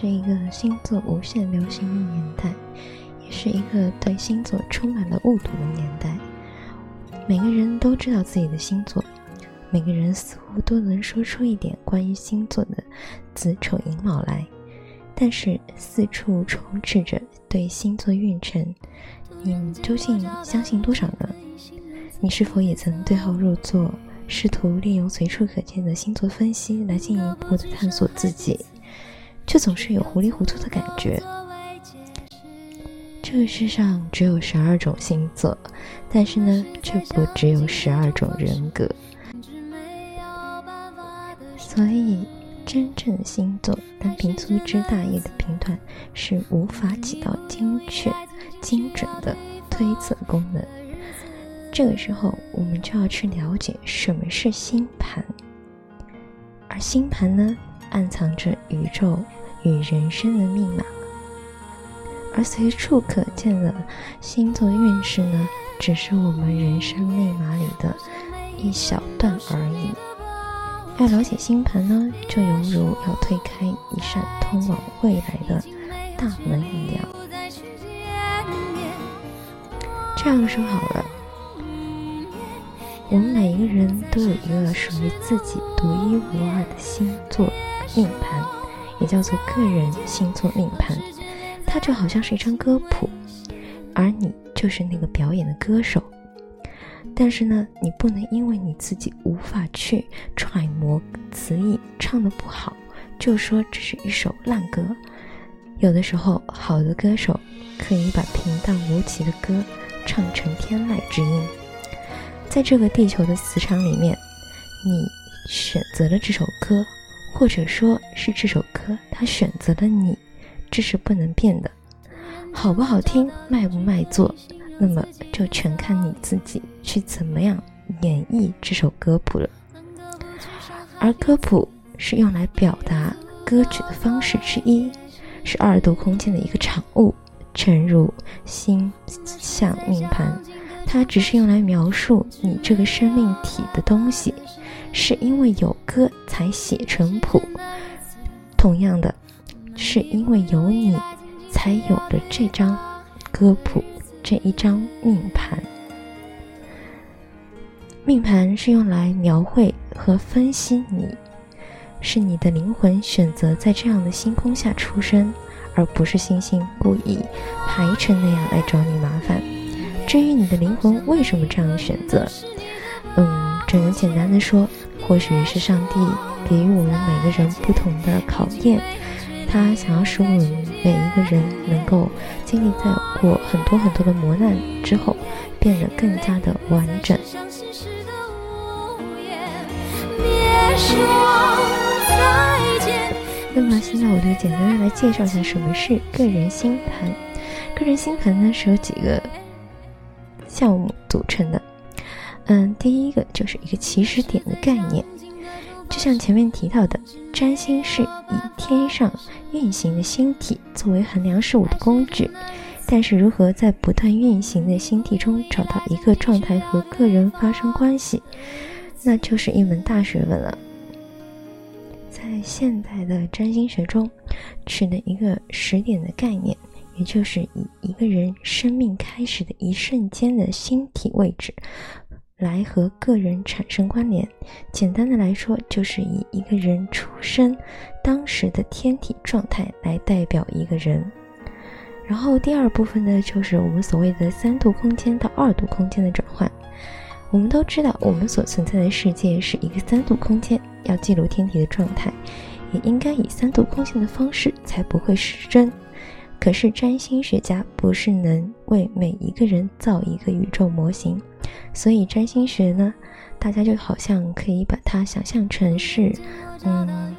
是一个星座无限流行的年代，也是一个对星座充满了误读的年代。每个人都知道自己的星座，每个人似乎都能说出一点关于星座的子丑寅卯来，但是四处充斥着对星座运程，你究竟相信多少呢？你是否也曾对号入座？试图利用随处可见的星座分析来进一步的探索自己，却总是有糊里糊涂的感觉。这个世上只有十二种星座，但是呢，却不只有十二种人格。所以，真正的星座单凭粗枝大叶的评断是无法起到精确、精准的推测功能。这个时候，我们就要去了解什么是星盘，而星盘呢，暗藏着宇宙与人生的密码，而随处可见的星座运势呢，只是我们人生密码里的一小段而已。要了解星盘呢，就犹如要推开一扇通往未来的大门一样。这样说好了。我们每一个人都有一个属于自己独一无二的星座命盘，也叫做个人星座命盘。它就好像是一张歌谱，而你就是那个表演的歌手。但是呢，你不能因为你自己无法去揣摩词意，唱得不好，就说这是一首烂歌。有的时候，好的歌手可以把平淡无奇的歌唱成天籁之音。在这个地球的磁场里面，你选择了这首歌，或者说是这首歌它选择了你，这是不能变的。好不好听，卖不卖座，那么就全看你自己去怎么样演绎这首歌谱了。而歌谱是用来表达歌曲的方式之一，是二度空间的一个产物，正如星象命盘。它只是用来描述你这个生命体的东西，是因为有歌才写成谱。同样的，是因为有你，才有了这张歌谱，这一张命盘。命盘是用来描绘和分析你，是你的灵魂选择在这样的星空下出生，而不是星星故意排成那样来找你麻烦。至于你的灵魂为什么这样选择，嗯，只能简单的说，或许是上帝给予我们每个人不同的考验，他想要使我们每一个人能够经历在过很多很多的磨难之后，变得更加的完整。那么现在我就简单的来介绍一下什么是个人星盘。个人星盘呢是由几个。项目组成的，嗯，第一个就是一个起始点的概念，就像前面提到的，占星是以天上运行的星体作为衡量事物的工具，但是如何在不断运行的星体中找到一个状态和个人发生关系，那就是一门大学问了。在现代的占星学中，取了一个时点的概念。也就是以一个人生命开始的一瞬间的星体位置，来和个人产生关联。简单的来说，就是以一个人出生当时的天体状态来代表一个人。然后第二部分呢，就是我们所谓的三度空间到二度空间的转换。我们都知道，我们所存在的世界是一个三度空间，要记录天体的状态，也应该以三度空间的方式，才不会失真。可是占星学家不是能为每一个人造一个宇宙模型，所以占星学呢，大家就好像可以把它想象成是，嗯，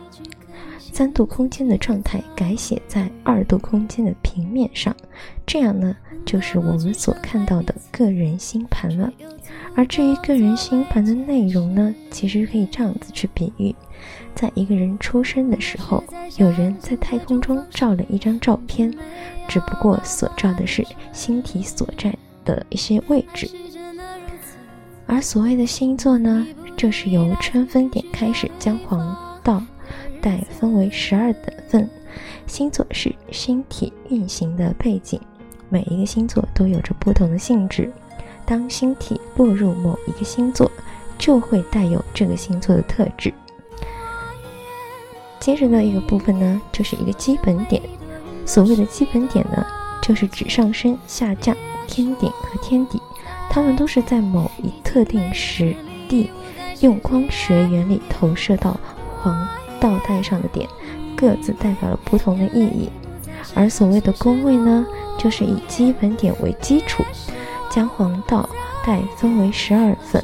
三度空间的状态改写在二度空间的平面上，这样呢，就是我们所看到的个人星盘了。而至于个人星盘的内容呢，其实可以这样子去比喻。在一个人出生的时候，有人在太空中照了一张照片，只不过所照的是星体所在的一些位置。而所谓的星座呢，就是由春分点开始将黄道带分为十二等份，星座是星体运行的背景，每一个星座都有着不同的性质。当星体落入某一个星座，就会带有这个星座的特质。接着的一个部分呢，就是一个基本点。所谓的基本点呢，就是指上升、下降、天顶和天底，它们都是在某一特定时地，用光学原理投射到黄道带上的点，各自代表了不同的意义。而所谓的宫位呢，就是以基本点为基础，将黄道带分为十二份，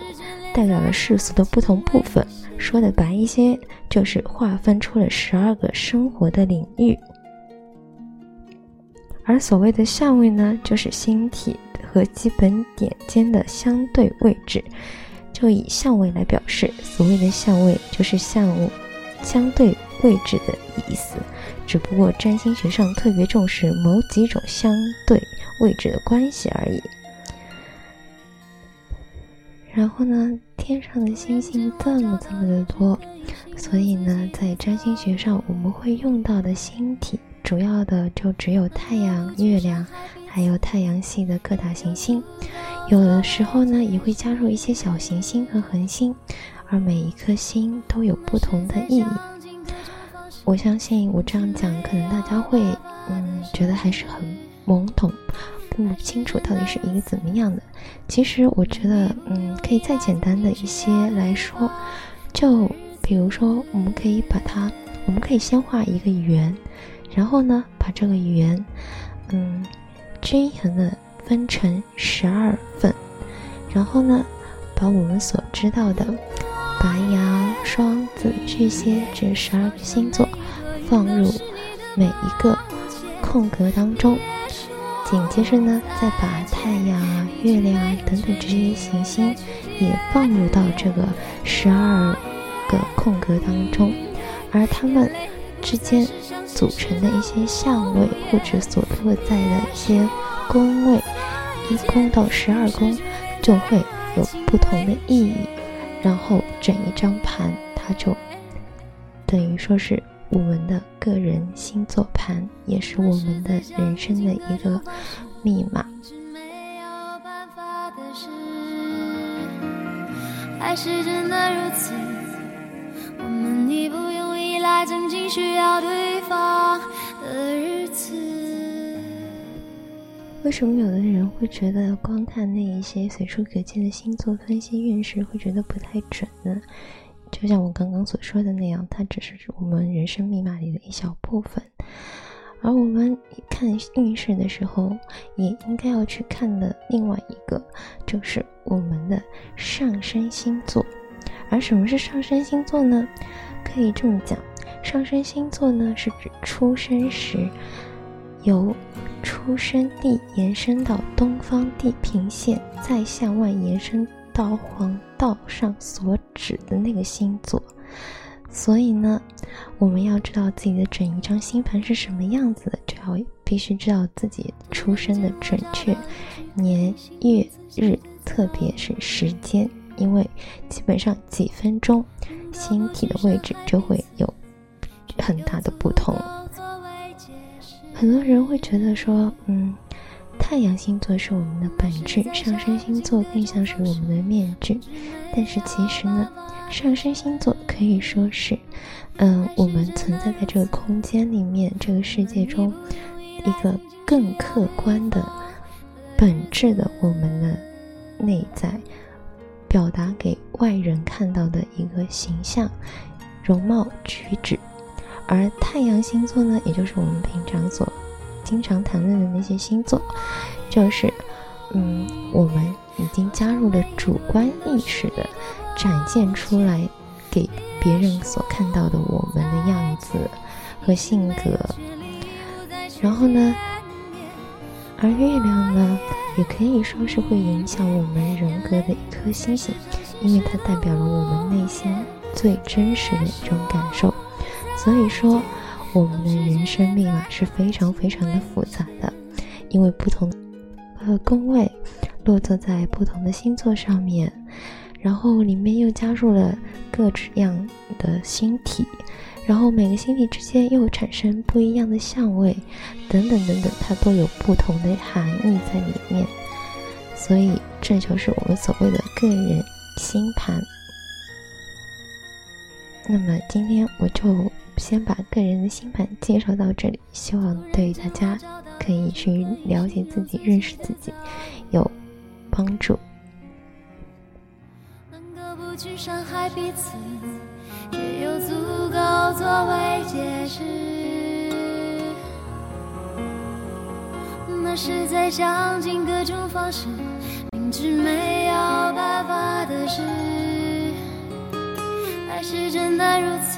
代表了世俗的不同部分。说的白一些，就是划分出了十二个生活的领域。而所谓的相位呢，就是星体和基本点间的相对位置，就以相位来表示。所谓的相位，就是相相对位置的意思。只不过占星学上特别重视某几种相对位置的关系而已。然后呢，天上的星星这么这么的多，所以呢，在占星学上我们会用到的星体，主要的就只有太阳、月亮，还有太阳系的各大行星。有的时候呢，也会加入一些小行星和恒星，而每一颗星都有不同的意义。我相信我这样讲，可能大家会嗯觉得还是很懵懂。不清楚到底是一个怎么样的。其实我觉得，嗯，可以再简单的一些来说，就比如说，我们可以把它，我们可以先画一个圆，然后呢，把这个圆，嗯，均衡的分成十二份，然后呢，把我们所知道的白羊、双子、巨蟹这十二个星座放入每一个空格当中。紧接着呢，再把太阳、月亮等等这些行星也放入到这个十二个空格当中，而它们之间组成的一些相位或者所落在的一些宫位，一宫到十二宫就会有不同的意义，然后整一张盘它就等于说是。我们的个人星座盘也是我们的人生的一个密码。还是真的如此，用依赖曾经需要对方的日子。为什么有的人会觉得光看那一些随处可见的星座分析运势会觉得不太准呢？就像我刚刚所说的那样，它只是我们人生密码里的一小部分。而我们看运势的时候，也应该要去看的另外一个，就是我们的上升星座。而什么是上升星座呢？可以这么讲，上升星座呢是指出生时由出生地延伸到东方地平线，再向外延伸。到黄道上所指的那个星座，所以呢，我们要知道自己的整一张星盘是什么样子的，就要必须知道自己出生的准确年月日，特别是时间，因为基本上几分钟，星体的位置就会有很大的不同。很多人会觉得说，嗯。太阳星座是我们的本质，上升星座更像是我们的面具。但是其实呢，上升星座可以说是，嗯，我们存在在这个空间里面、这个世界中一个更客观的、本质的我们的内在，表达给外人看到的一个形象、容貌、举止。而太阳星座呢，也就是我们平常所。经常谈论的那些星座，就是，嗯，我们已经加入了主观意识的展现出来，给别人所看到的我们的样子和性格。然后呢，而月亮呢，也可以说是会影响我们人格的一颗星星，因为它代表了我们内心最真实的一种感受。所以说。我们的人生密码是非常非常的复杂的，因为不同呃宫位落座在不同的星座上面，然后里面又加入了各样的星体，然后每个星体之间又产生不一样的相位，等等等等，它都有不同的含义在里面。所以这就是我们所谓的个人星盘。那么今天我就先把个人的星盘介绍到这里，希望对大家可以去了解自己、认识自己有帮助。去伤害彼此。却有足够作为解释，那是在想尽各种方式，明知没有办法的事，还是真的如此。